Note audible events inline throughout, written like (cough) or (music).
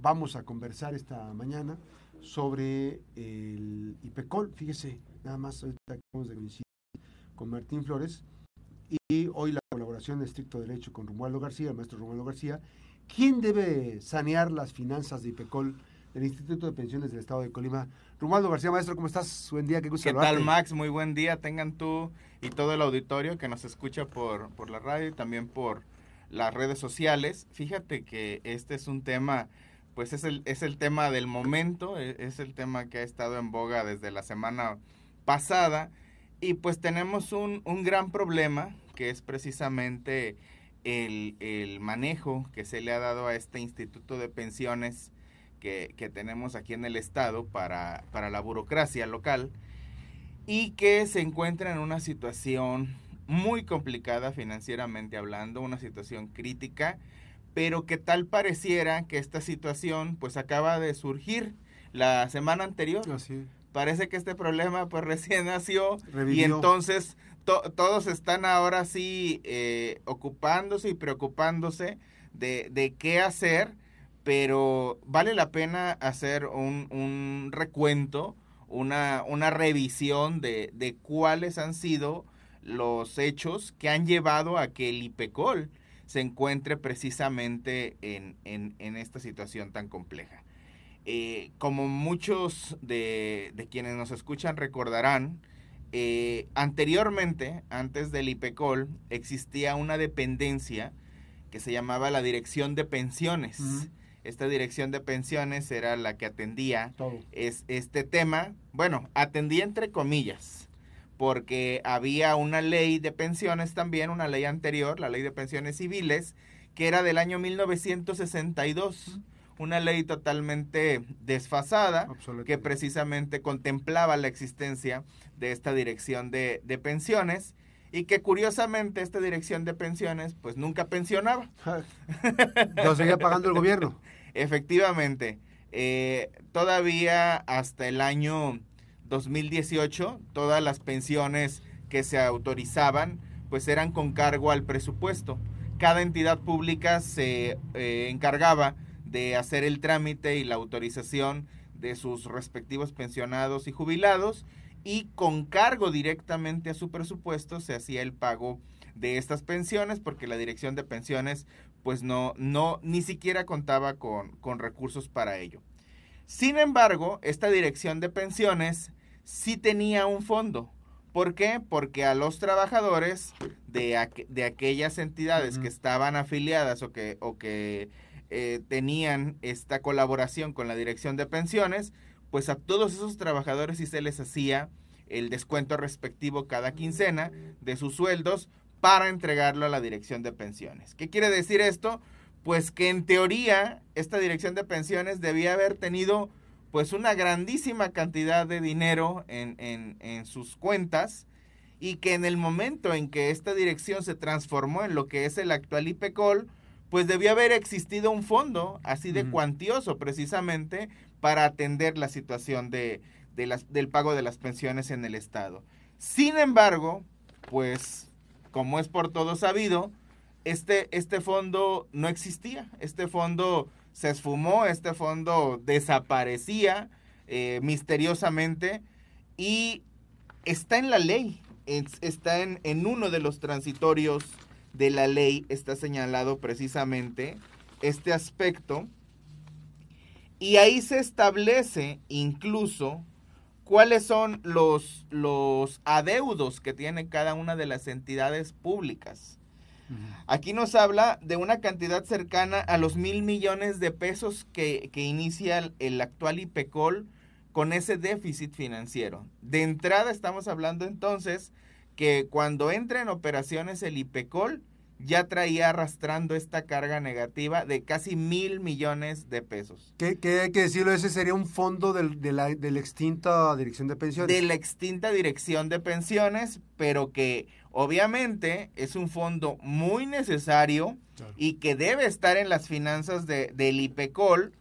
vamos a conversar esta mañana sobre el IPECOL. Fíjese, nada más ahorita acabamos de coincidir con Martín Flores y hoy la colaboración de estricto derecho con Romualdo García, el maestro Romualdo García. ¿Quién debe sanear las finanzas de IPECOL del Instituto de Pensiones del Estado de Colima? Romualdo García, maestro, ¿cómo estás? Buen día, qué gusto ¿Qué tal, Max? Muy buen día. Tengan tú y todo el auditorio que nos escucha por, por la radio y también por las redes sociales. Fíjate que este es un tema pues es el, es el tema del momento, e, es el tema que ha estado en boga desde la semana pasada y pues tenemos un, un gran problema que es precisamente el, el, manejo que se le ha dado a este instituto de pensiones que, que tenemos aquí en el estado para, para la burocracia local y que se encuentra en una situación muy complicada financieramente hablando, una situación crítica pero que tal pareciera que esta situación pues acaba de surgir la semana anterior. Así. Parece que este problema pues (laughs) recién nació y entonces todos están ahora sí eh, ocupándose y preocupándose de, de, qué hacer, pero vale la pena hacer un, un recuento, una, una revisión de, de cuáles han sido los hechos que han llevado a que el IPECOL se encuentre precisamente en, en, esta situación tan compleja. Eh, como muchos de, quienes nos escuchan recordarán, eh, anteriormente, antes del IPECOL, existía una dependencia que se llamaba la Dirección de Pensiones. Esta dirección de pensiones era la que atendía Es, este tema, bueno, atendía entre comillas, porque había una ley de pensiones también, una ley anterior, la ley de pensiones civiles, que era del año 1962, una ley totalmente desfasada, que precisamente contemplaba la existencia de esta dirección de, pensiones y que curiosamente esta dirección de pensiones pues nunca pensionaba. (laughs) Lo seguía pagando el gobierno. Efectivamente, eh, todavía hasta el año 2018 todas las pensiones que se autorizaban pues eran con cargo al presupuesto. Cada entidad pública se eh, encargaba de hacer el trámite y la autorización de sus respectivos pensionados y jubilados y con cargo directamente a su presupuesto se hacía el pago de estas pensiones porque la dirección de pensiones pues no, no ni siquiera contaba con, con recursos para ello. Sin embargo, esta dirección de pensiones sí tenía un fondo. ¿Por qué? Porque a los trabajadores de, de aquellas entidades que estaban afiliadas o que, o que eh, tenían esta colaboración con la dirección de pensiones, pues a todos esos trabajadores sí se les hacía el descuento respectivo cada quincena de sus sueldos para entregarlo a la dirección de pensiones. ¿Qué quiere decir esto? Pues que en teoría esta dirección de pensiones debía haber tenido pues una grandísima cantidad de dinero en, en, sus cuentas y que en el momento en que esta dirección se transformó en lo que es el actual IPECOL, pues debió haber existido un fondo así de cuantioso precisamente para atender la situación de, de las, del pago de las pensiones en el Estado. Sin embargo, pues como es por todo sabido, este, este fondo no existía. Este fondo se esfumó, este fondo desaparecía eh, misteriosamente y está en la ley, está en, en uno de los transitorios de la ley, está señalado precisamente este aspecto y ahí se establece incluso cuáles son los, los adeudos que tiene cada una de las entidades públicas. Aquí nos habla de una cantidad cercana a los mil millones de pesos que, inicia el, actual IPECOL con ese déficit financiero. De entrada estamos hablando entonces que cuando entra en operaciones el IPECOL ya traía arrastrando esta carga negativa de casi mil millones de pesos. ¿Qué, hay que decirlo? Ese sería un fondo de, la, de la extinta Dirección de Pensiones. De la extinta Dirección de Pensiones, pero que Obviamente es un fondo muy necesario y que debe estar en las finanzas de, del IPECOL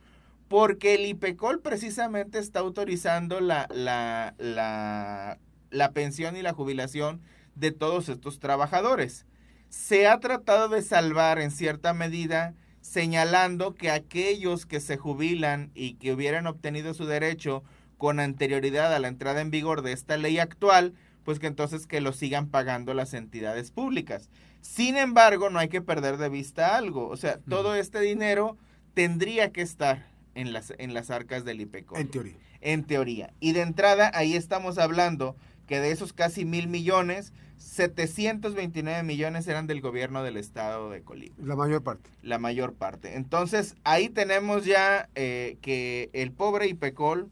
porque el IPECOL precisamente está autorizando la, la, la, la pensión y la jubilación de todos estos trabajadores. Se ha tratado de salvar en cierta medida señalando que aquellos que se jubilan y que hubieran obtenido su derecho con anterioridad a la entrada en vigor de esta ley actual, pues que entonces que lo sigan pagando las entidades públicas. Sin embargo, no hay que perder de vista algo, o sea, todo este dinero tendría que estar en las, en las arcas del IPECO. En teoría. En teoría. Y de entrada, ahí estamos hablando que de esos casi mil millones, 729 millones eran del gobierno del estado de Colima. La mayor parte. La mayor parte. Entonces, ahí tenemos ya eh, que el pobre IPECOL,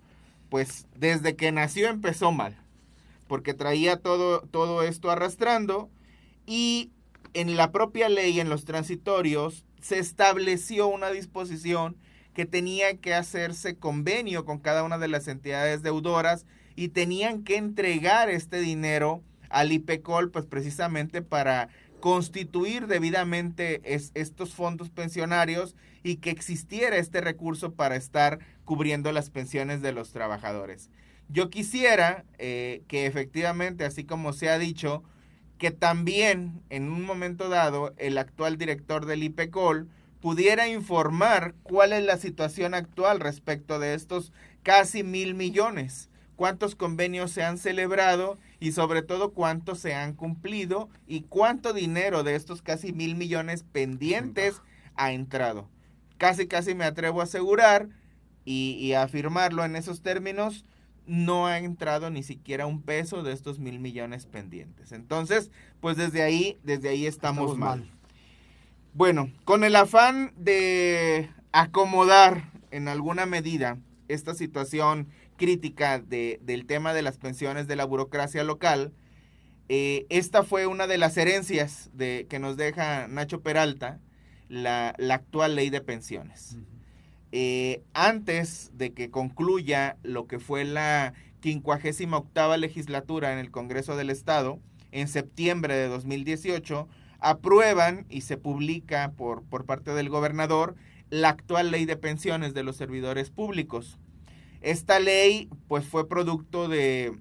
pues desde que nació empezó mal, porque traía todo, todo esto arrastrando y en la propia ley, en los transitorios, se estableció una disposición que tenía que hacerse convenio con cada una de las entidades deudoras y tenían que entregar este dinero al IPECOL, pues precisamente para constituir debidamente estos fondos pensionarios y que existiera este recurso para estar cubriendo las pensiones de los trabajadores. Yo quisiera eh, que efectivamente, así como se ha dicho, que también en un momento dado el actual director del IPECOL pudiera informar cuál es la situación actual respecto de estos casi mil millones, cuántos convenios se han celebrado y sobre todo cuántos se han cumplido y cuánto dinero de estos casi mil millones pendientes ha entrado. Casi, casi me atrevo a asegurar y, y a afirmarlo en esos términos, no ha entrado ni siquiera un peso de estos mil millones pendientes. Entonces, pues desde ahí, desde ahí estamos, mal. Bueno, con el afán de acomodar en alguna medida esta situación crítica de, del tema de las pensiones de la burocracia local, eh, esta fue una de las herencias de, que nos deja Nacho Peralta, la, la actual ley de pensiones. Eh, antes de que concluya lo que fue la 58 legislatura en el Congreso del Estado, en septiembre de 2018, aprueban y se publica por, por parte del gobernador la actual ley de pensiones de los servidores públicos. Esta ley pues fue producto de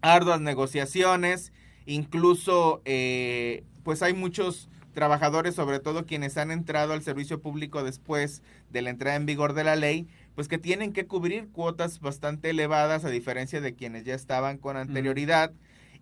arduas negociaciones, incluso eh, pues hay muchos trabajadores, sobre todo quienes han entrado al servicio público después de la entrada en vigor de la ley, pues que tienen que cubrir cuotas bastante elevadas a diferencia de quienes ya estaban con anterioridad.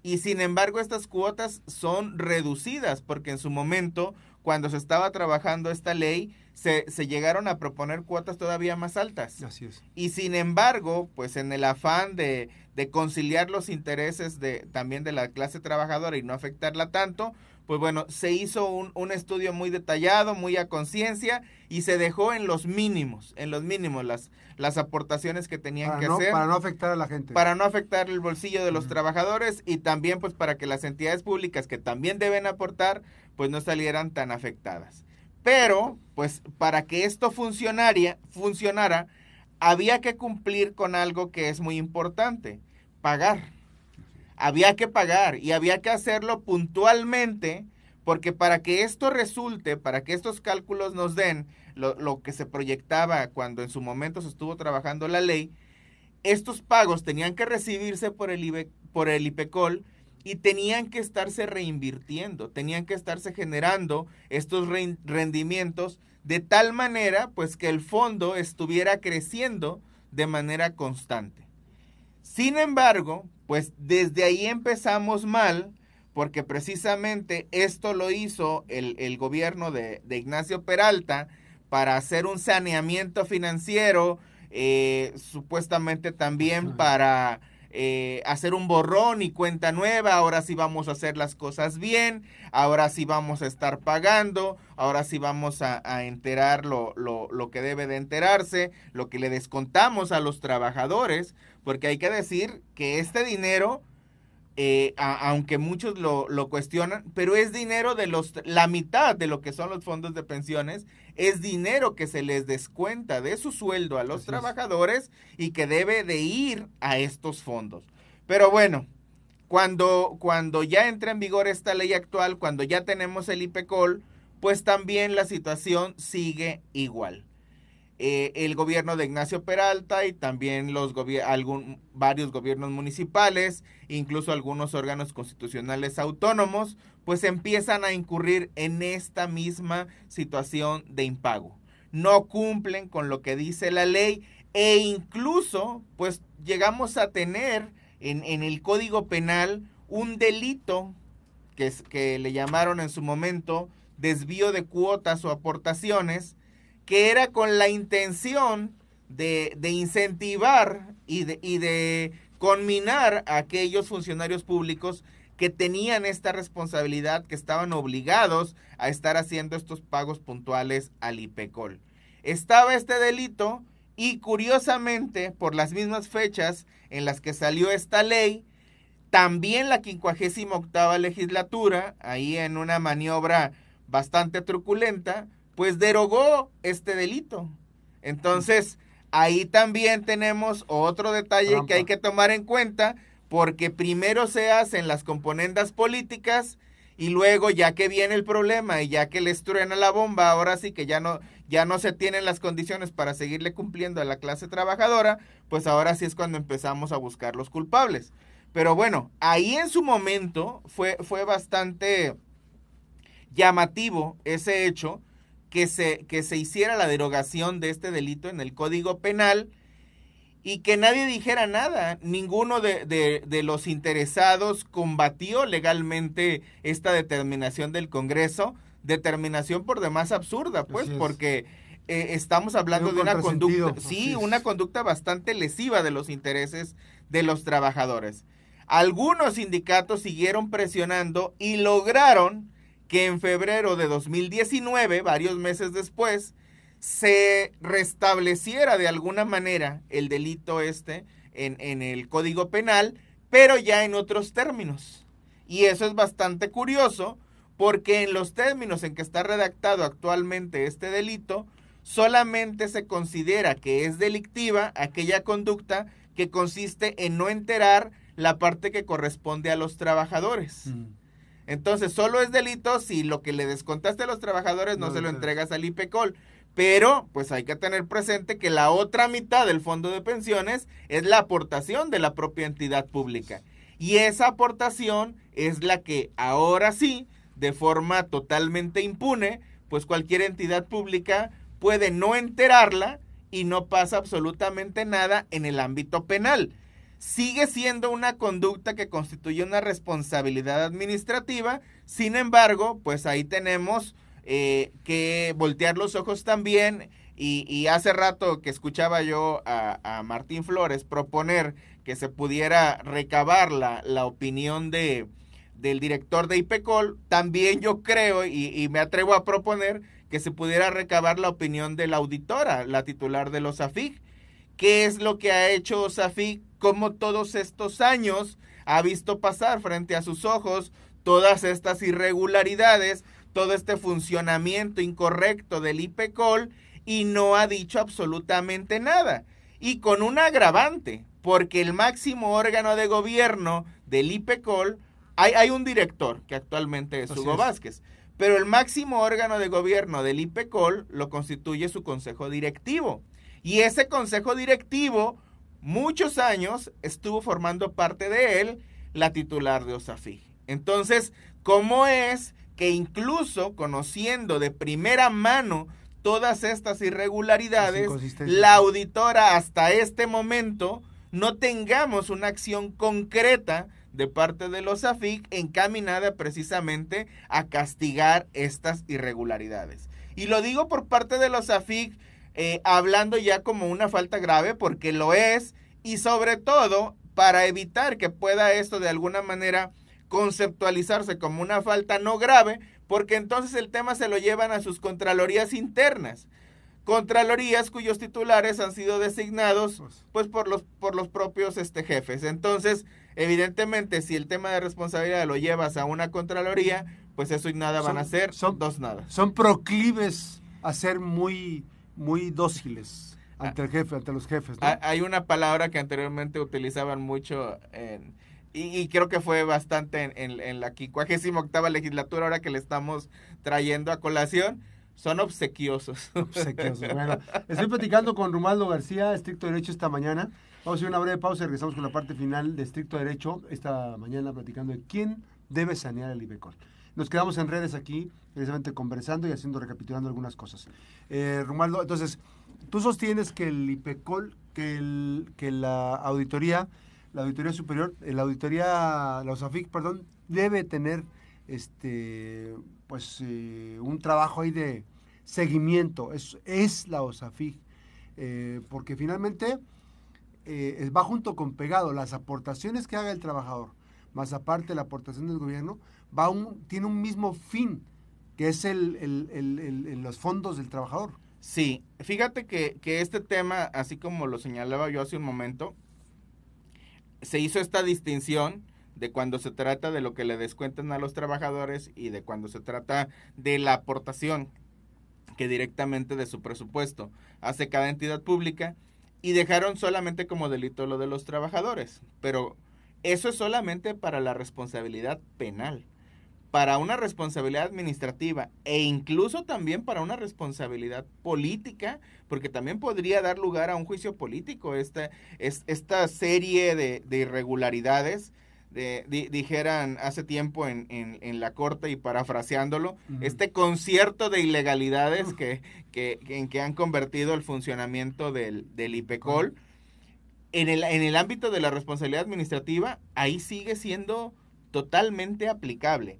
Y sin embargo, estas cuotas son reducidas porque en su momento, cuando se estaba trabajando esta ley, se, se, llegaron a proponer cuotas todavía más altas. Así es. Y sin embargo, pues en el afán de, de conciliar los intereses de, también de la clase trabajadora y no afectarla tanto, pues bueno, se hizo un, un estudio muy detallado, muy a conciencia y se dejó en los mínimos, en los mínimos las, las aportaciones que tenían para que no, hacer. Para no afectar a la gente. Para no afectar el bolsillo de los trabajadores y también pues para que las entidades públicas que también deben aportar pues no salieran tan afectadas. Pero pues para que esto funcionara, había que cumplir con algo que es muy importante, pagar había que pagar y había que hacerlo puntualmente porque para que esto resulte, para que estos cálculos nos den lo, lo, que se proyectaba cuando en su momento se estuvo trabajando la ley, estos pagos tenían que recibirse por el, IBE, por el IPECOL y tenían que estarse reinvirtiendo, tenían que estarse generando estos rendimientos de tal manera pues que el fondo estuviera creciendo de manera constante. Sin embargo, pues desde ahí empezamos mal, porque precisamente esto lo hizo el, el gobierno de, de, Ignacio Peralta para hacer un saneamiento financiero, eh, supuestamente también para eh, hacer un borrón y cuenta nueva, ahora sí vamos a hacer las cosas bien, ahora sí vamos a estar pagando, ahora sí vamos a, enterar lo, lo, lo que debe de enterarse, lo que le descontamos a los trabajadores, porque hay que decir que este dinero, eh, a, aunque muchos lo, lo, cuestionan, pero es dinero de los, la mitad de lo que son los fondos de pensiones, es dinero que se les descuenta de su sueldo a los Así trabajadores es. y que debe de ir a estos fondos. Pero bueno, cuando, cuando ya entra en vigor esta ley actual, cuando ya tenemos el IPECOL, pues también la situación sigue igual. Eh, el gobierno de Ignacio Peralta y también los algún, varios gobiernos municipales, incluso algunos órganos constitucionales autónomos, pues empiezan a incurrir en esta misma situación de impago. No cumplen con lo que dice la ley e incluso pues llegamos a tener en, en el Código Penal un delito que, que le llamaron en su momento desvío de cuotas o aportaciones, que era con la intención de, de incentivar y de, y de conminar a aquellos funcionarios públicos que tenían esta responsabilidad, que estaban obligados a estar haciendo estos pagos puntuales al IPECOL. Estaba este delito y curiosamente, por las mismas fechas en las que salió esta ley, también la 58 legislatura, ahí en una maniobra bastante truculenta, pues derogó este delito. Entonces, ahí también tenemos otro detalle que hay que tomar en cuenta, porque primero se hacen las componendas políticas y luego ya que viene el problema y ya que les truena la bomba, ahora sí que ya no ya no se tienen las condiciones para seguirle cumpliendo a la clase trabajadora, pues ahora sí es cuando empezamos a buscar los culpables. Pero bueno, ahí en su momento fue, fue bastante llamativo ese hecho que se, que se hiciera la derogación de este delito en el Código Penal y que nadie dijera nada. Ninguno de, los interesados combatió legalmente esta determinación del Congreso, determinación por demás absurda, pues, porque eh, estamos hablando de una conducta, sí, una conducta bastante lesiva de los intereses de los trabajadores. Algunos sindicatos siguieron presionando y lograron que en febrero de 2019, varios meses después, se restableciera de alguna manera el delito este en, en, el Código Penal, pero ya en otros términos. Y eso es bastante curioso porque en los términos en que está redactado actualmente este delito, solamente se considera que es delictiva aquella conducta que consiste en no enterar la parte que corresponde a los trabajadores. Mm. Entonces, solo es delito si lo que le descontaste a los trabajadores no, se lo entregas al IPECOL. Pero, pues hay que tener presente que la otra mitad del fondo de pensiones es la aportación de la propia entidad pública. Y esa aportación es la que ahora sí, de forma totalmente impune, pues cualquier entidad pública puede no enterarla y no pasa absolutamente nada en el ámbito penal sigue siendo una conducta que constituye una responsabilidad administrativa, sin embargo, pues ahí tenemos eh, que voltear los ojos también y, hace rato que escuchaba yo a, Martín Flores proponer que se pudiera recabar la, la opinión de, del director de IPECOL, también yo creo y, y, me atrevo a proponer que se pudiera recabar la opinión de la auditora, la titular de los AFIG. ¿Qué es lo que ha hecho SAFIG como todos estos años ha visto pasar frente a sus ojos todas estas irregularidades, todo este funcionamiento incorrecto del IPECOL y no ha dicho absolutamente nada. Y con un agravante, porque el máximo órgano de gobierno del IPECOL, hay, hay un director que actualmente es Hugo Vázquez, pero el máximo órgano de gobierno del IPECOL lo constituye su consejo directivo. Y ese consejo directivo muchos años estuvo formando parte de él la titular de OSAFI. Entonces, ¿cómo es que incluso conociendo de primera mano todas estas irregularidades, la auditora hasta este momento no tengamos una acción concreta de parte de los AFIC encaminada precisamente a castigar estas irregularidades. Y lo digo por parte de los AFIC eh, hablando ya como una falta grave, porque lo es, y sobre todo para evitar que pueda esto de alguna manera conceptualizarse como una falta no grave, porque entonces el tema se lo llevan a sus contralorías internas. Contralorías cuyos titulares han sido designados pues, pues por los por los propios este jefes. Entonces, evidentemente si el tema de responsabilidad lo llevas a una contraloría, pues eso y nada van a ser son, dos nada. Son proclives a ser muy muy dóciles ante el jefe, ante los jefes. Hay una palabra que anteriormente utilizaban mucho y, creo que fue bastante en, en, la 58 octava legislatura, ahora que le estamos trayendo a colación, Son obsequiosos. Obsequiosos. (laughs) Bueno, estoy platicando con Romaldo García, estricto derecho, esta mañana. Vamos a hacer una breve pausa y regresamos con la parte final de estricto derecho, esta mañana platicando de quién debe sanear el IBECOL. Nos quedamos en redes aquí, precisamente conversando y haciendo, recapitulando algunas cosas. Eh, Romaldo, entonces, tú sostienes que el IPECOL, que, el, que la auditoría, la auditoría superior, la auditoría, la OSAFIC, perdón, debe tener este pues eh, un trabajo ahí de seguimiento, es, es la OSAFIG, eh, porque finalmente eh, va junto con pegado las aportaciones que haga el trabajador, más aparte la aportación del gobierno, va un, tiene un mismo fin, que es el, el, los fondos del trabajador. Sí, fíjate que, que este tema, así como lo señalaba yo hace un momento, se hizo esta distinción de cuando se trata de lo que le descuentan a los trabajadores y de cuando se trata de la aportación que directamente de su presupuesto hace cada entidad pública y dejaron solamente como delito lo de los trabajadores. Pero eso es solamente para la responsabilidad penal. Para una responsabilidad administrativa e incluso también para una responsabilidad política, porque también podría dar lugar a un juicio político esta, esta serie de, de irregularidades dijeran hace tiempo en, en, la corte y parafraseándolo, este concierto de ilegalidades que, que, en que han convertido el funcionamiento del, del IPECOL. En el, en el ámbito de la responsabilidad administrativa, ahí sigue siendo totalmente aplicable.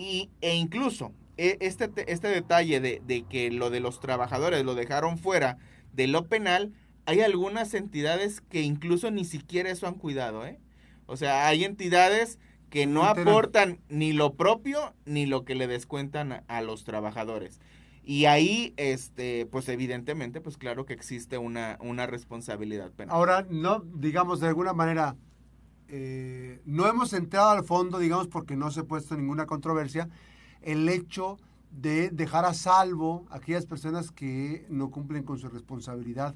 Y, e incluso e, este, este detalle de, de que lo de los trabajadores lo dejaron fuera de lo penal, hay algunas entidades que incluso ni siquiera eso han cuidado, ¿eh? O sea, hay entidades que no aportan ni lo propio ni lo que le descuentan a, los trabajadores. Y ahí, este, pues evidentemente, pues claro que existe una, una responsabilidad penal. Ahora, no, digamos, de alguna manera, eh, no hemos entrado al fondo, digamos, porque no se ha puesto ninguna controversia, el hecho de dejar a salvo a aquellas personas que no cumplen con su responsabilidad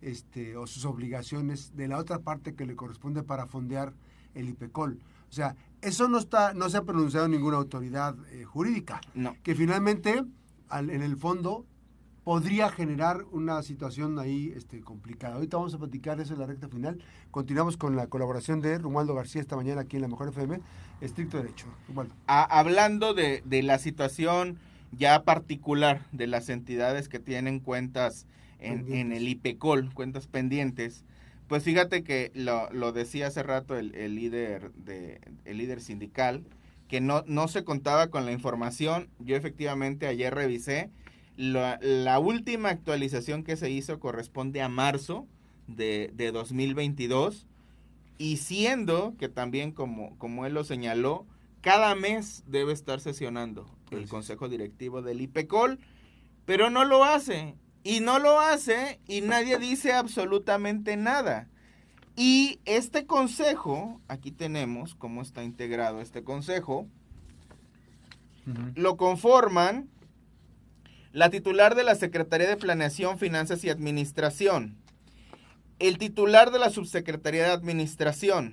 este, o sus obligaciones de la otra parte que le corresponde para fondear el IPECOL. O sea, eso no está, no se ha pronunciado ninguna autoridad eh, jurídica. No. Que finalmente, en el fondo, podría generar una situación ahí este, complicada. Ahorita vamos a platicar eso en la recta final. Continuamos con la colaboración de Romualdo García esta mañana aquí en la Mejor FM, estricto derecho. hablando de, de, la situación ya particular de las entidades que tienen cuentas en, en el IPECOL, cuentas pendientes, pues fíjate que lo, lo decía hace rato el, el, líder de, el líder sindical, que no, no se contaba con la información. Yo efectivamente ayer revisé. La, la última actualización que se hizo corresponde a marzo de, de 2022. Y siendo que también, como, como él lo señaló, cada mes debe estar sesionando el Consejo Directivo del IPECOL, pero no lo hace. Y no lo hace y nadie (laughs) dice absolutamente nada. Y este consejo, aquí tenemos cómo está integrado este consejo, lo conforman la titular de la Secretaría de Planeación, Finanzas y Administración, el titular de la Subsecretaría de Administración,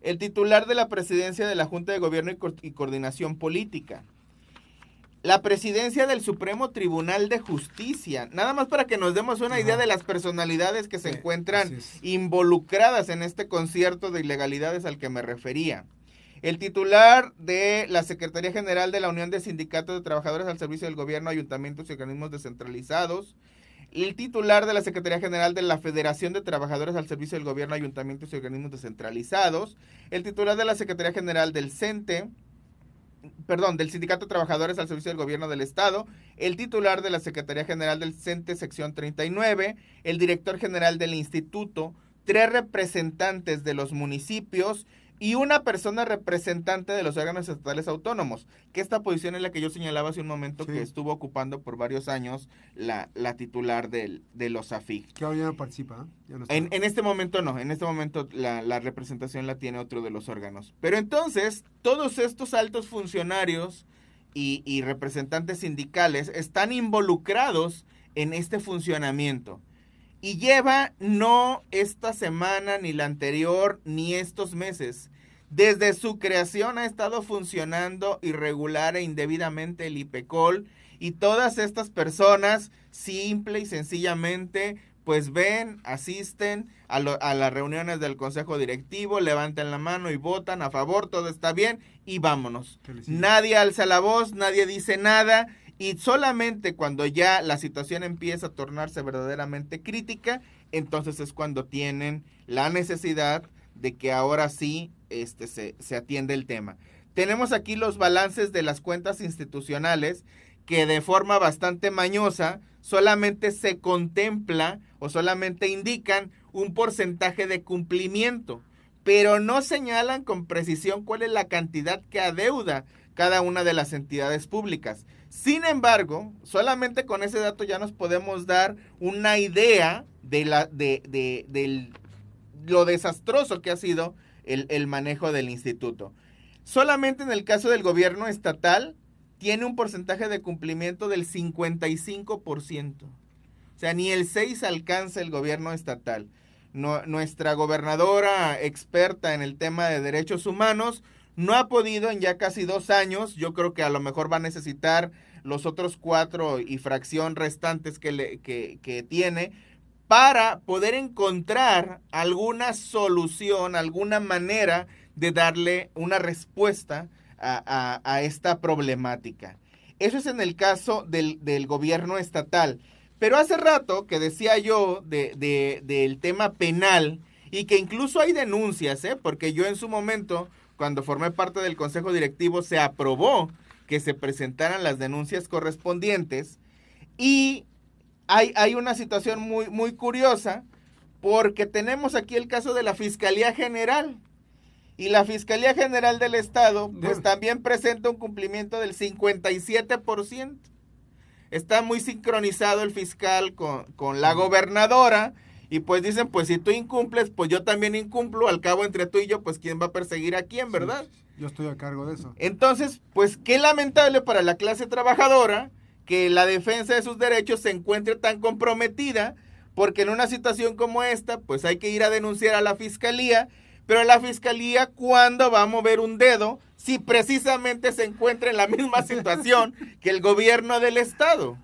el titular de la Presidencia de la Junta de Gobierno y Coordinación Política, la presidencia del Supremo Tribunal de Justicia. Nada más para que nos demos una idea de las personalidades que se encuentran involucradas en este concierto de ilegalidades al que me refería. El titular de la Secretaría General de la Unión de Sindicatos de Trabajadores al Servicio del Gobierno, Ayuntamientos y Organismos Descentralizados. El titular de la Secretaría General de la Federación de Trabajadores al Servicio del Gobierno, Ayuntamientos y Organismos Descentralizados. El titular de la Secretaría General del CENTE perdón, del Sindicato de Trabajadores al Servicio del Gobierno del Estado, el titular de la Secretaría General del CENTE, sección 39, el director general del instituto, tres representantes de los municipios y una persona representante de los órganos estatales autónomos, que esta posición es la que yo señalaba hace un momento que estuvo ocupando por varios años la, la titular del, de los AFIG. Que ahora ya no participa. ¿eh? en, en, este momento no, en este momento la, la, representación la tiene otro de los órganos. Pero entonces, todos estos altos funcionarios y, y representantes sindicales están involucrados en este funcionamiento. Y lleva no esta semana, ni la anterior, ni estos meses. Desde su creación ha estado funcionando irregular e indebidamente el IPECOL y todas estas personas simple y sencillamente pues ven, asisten a, a, las reuniones del consejo directivo, levantan la mano y votan a favor, todo está bien y vámonos. Nadie alza la voz, nadie dice nada y solamente cuando ya la situación empieza a tornarse verdaderamente crítica, entonces es cuando tienen la necesidad de que ahora sí este, se, se atiende el tema. Tenemos aquí los balances de las cuentas institucionales que de forma bastante mañosa solamente se contempla o solamente indican un porcentaje de cumplimiento, pero no señalan con precisión cuál es la cantidad que adeuda cada una de las entidades públicas. Sin embargo, solamente con ese dato ya nos podemos dar una idea de, la, de, de, lo desastroso que ha sido el, el manejo del instituto. Solamente en el caso del gobierno estatal tiene un porcentaje de cumplimiento del 55%. O sea, ni el 6 alcanza el gobierno estatal. nuestra gobernadora experta en el tema de derechos humanos no ha podido en ya casi dos años, yo creo que a lo mejor va a necesitar los otros cuatro y fracción restantes que, le, que, tiene para poder encontrar alguna solución, alguna manera de darle una respuesta a, esta problemática. Eso es en el caso del, del, gobierno estatal. Pero hace rato que decía yo de, del tema penal y que incluso hay denuncias, ¿eh? porque yo en su momento cuando formé parte del consejo directivo, se aprobó que se presentaran las denuncias correspondientes y hay, hay una situación muy, muy curiosa porque tenemos aquí el caso de la Fiscalía General. Y la Fiscalía General del Estado, pues también presenta un cumplimiento del 57%. Está muy sincronizado el fiscal con, con la gobernadora y pues dicen, pues si tú incumples, pues yo también incumplo, al cabo entre tú y yo, pues quién va a perseguir a quién, ¿verdad? yo estoy a cargo de eso. Entonces, pues qué lamentable para la clase trabajadora que la defensa de sus derechos se encuentre tan comprometida, porque en una situación como esta, pues hay que ir a denunciar a la fiscalía, pero la fiscalía, ¿cuándo va a mover un dedo si precisamente se encuentra en la misma (laughs) situación que el gobierno del Estado?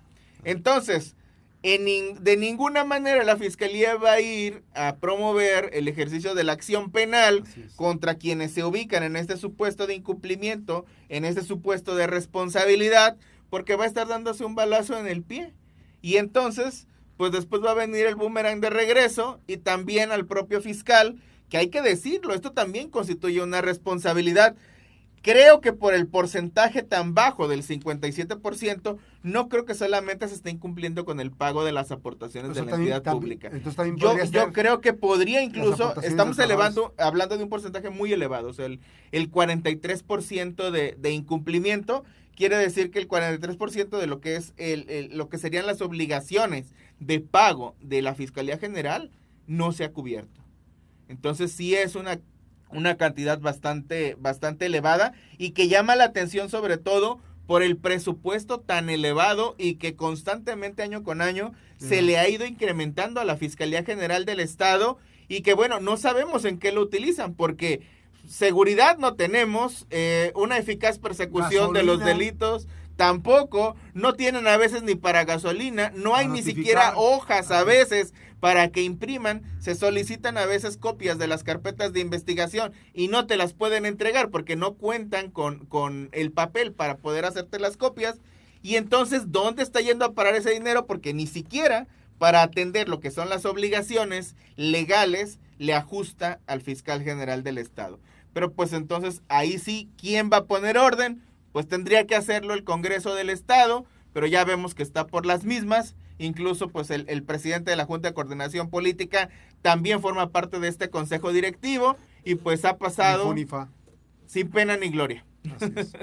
Entonces, de ninguna manera la fiscalía va a ir a promover el ejercicio de la acción penal contra quienes se ubican en este supuesto de incumplimiento, en este supuesto de responsabilidad, porque va a estar dándose un balazo en el pie. Y entonces, pues después va a venir el boomerang de regreso y también al propio fiscal, que hay que decirlo, esto también constituye una responsabilidad Creo que por el porcentaje tan bajo del 57%, no creo que solamente se esté incumpliendo con el pago de las aportaciones de la entidad pública. yo, yo creo que podría incluso, estamos elevando, hablando de un porcentaje muy elevado, o sea, el, el 43% de, de incumplimiento quiere decir que el 43% de lo que es el, lo que serían las obligaciones de pago de la Fiscalía General no se ha cubierto. Entonces sí es una una cantidad bastante, bastante elevada y que llama la atención sobre todo por el presupuesto tan elevado y que constantemente año con año se le ha ido incrementando a la Fiscalía General del Estado y que bueno, no sabemos en qué lo utilizan porque seguridad no tenemos, eh, una eficaz persecución de los delitos tampoco, no tienen a veces ni para gasolina, no hay ni siquiera hojas a veces para que impriman, se solicitan a veces copias de las carpetas de investigación y no te las pueden entregar porque no cuentan con, con el papel para poder hacerte las copias. Y entonces, ¿dónde está yendo a parar ese dinero? Porque ni siquiera para atender lo que son las obligaciones legales le ajusta al fiscal general del Estado. Pero pues entonces ahí sí, ¿quién va a poner orden? Pues tendría que hacerlo el Congreso del Estado, pero ya vemos que está por las mismas incluso pues el, presidente de la Junta de Coordinación Política también forma parte de este consejo directivo y pues ha pasado sin pena ni gloria.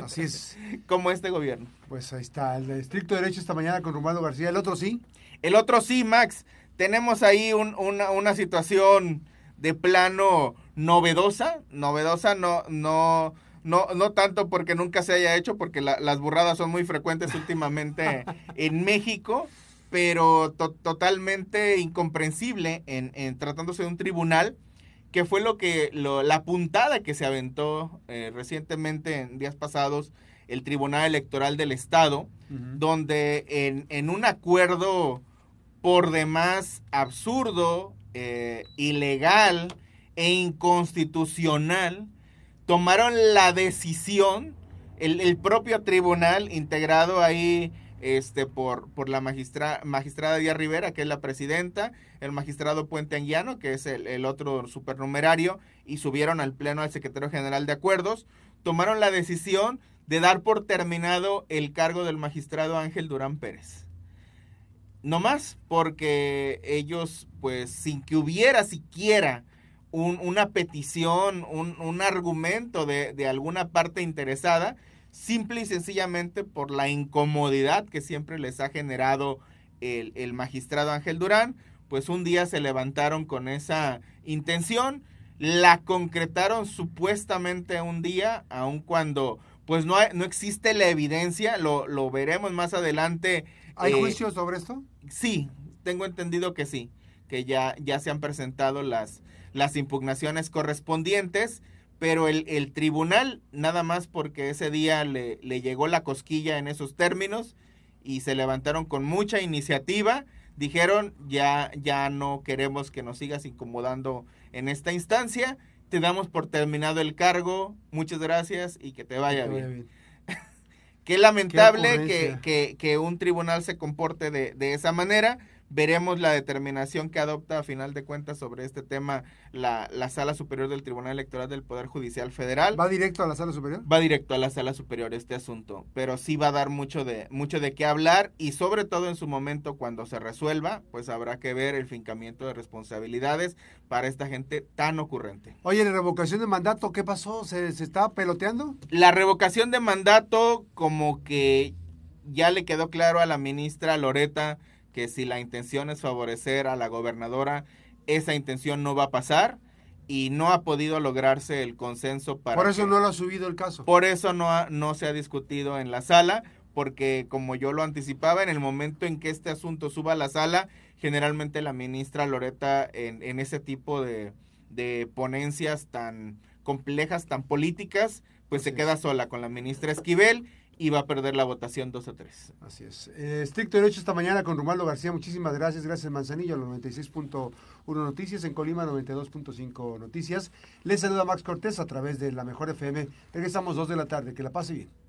Así es, (laughs) Como este gobierno. Pues ahí está, el de estricto derecho esta mañana con Romano García, el otro sí. El otro sí, Max. Tenemos ahí una, una situación de plano novedosa, novedosa, no, no, no, no tanto porque nunca se haya hecho, porque las burradas son muy frecuentes últimamente (laughs) en México, pero totalmente incomprensible en, en, tratándose de un tribunal, que fue lo que, lo, la puntada que se aventó eh, recientemente en días pasados el Tribunal Electoral del Estado, donde en, en, un acuerdo por demás absurdo, eh, ilegal e inconstitucional, tomaron la decisión, el, el propio tribunal integrado ahí este, por, la magistra, magistrada Díaz Rivera, que es la presidenta, el magistrado Puente Anguiano, que es el, otro supernumerario, y subieron al pleno al secretario general de acuerdos, tomaron la decisión de dar por terminado el cargo del magistrado Ángel Durán Pérez. No más porque ellos, pues, sin que hubiera siquiera un, una petición, un, argumento de alguna parte interesada, simple y sencillamente por la incomodidad que siempre les ha generado el, el, magistrado Ángel Durán, pues un día se levantaron con esa intención, la concretaron supuestamente un día, aun cuando pues no, hay, no existe la evidencia, lo, lo veremos más adelante. ¿Hay eh, juicios sobre esto? Sí, tengo entendido que sí, que ya, ya se han presentado las, las impugnaciones correspondientes pero el, el, tribunal, nada más porque ese día le, le, llegó la cosquilla en esos términos y se levantaron con mucha iniciativa, dijeron ya, ya no queremos que nos sigas incomodando en esta instancia, te damos por terminado el cargo, muchas gracias y que te vaya, que te vaya bien. bien. (laughs) Qué lamentable Qué que, que, que, un tribunal se comporte de, de esa manera, Veremos la determinación que adopta a final de cuentas sobre este tema la, la, Sala Superior del Tribunal Electoral del Poder Judicial Federal. ¿Va directo a la Sala Superior? Va directo a la Sala Superior este asunto, pero sí va a dar mucho de, mucho de qué hablar y sobre todo en su momento cuando se resuelva, pues habrá que ver el fincamiento de responsabilidades para esta gente tan ocurrente. Oye, la revocación de mandato, ¿qué pasó? ¿Se, se estaba peloteando? La revocación de mandato como que ya le quedó claro a la ministra Loreta que si la intención es favorecer a la gobernadora, esa intención no va a pasar y no ha podido lograrse el consenso para... Por eso que, no lo ha subido el caso. Por eso no, ha, no se ha discutido en la sala, porque como yo lo anticipaba, en el momento en que este asunto suba a la sala, generalmente la ministra Loreta en, en ese tipo de, de, ponencias tan complejas, tan políticas, pues Así se queda sola con la ministra Esquivel y va a perder la votación 2 a 3. Así es. Eh, estricto derecho esta mañana con Romualdo García. Muchísimas gracias. Gracias Manzanillo, 96.1 Noticias, en Colima 92.5 Noticias. Les saluda Max Cortés a través de la Mejor FM. Regresamos 2 de la tarde. Que la pase bien.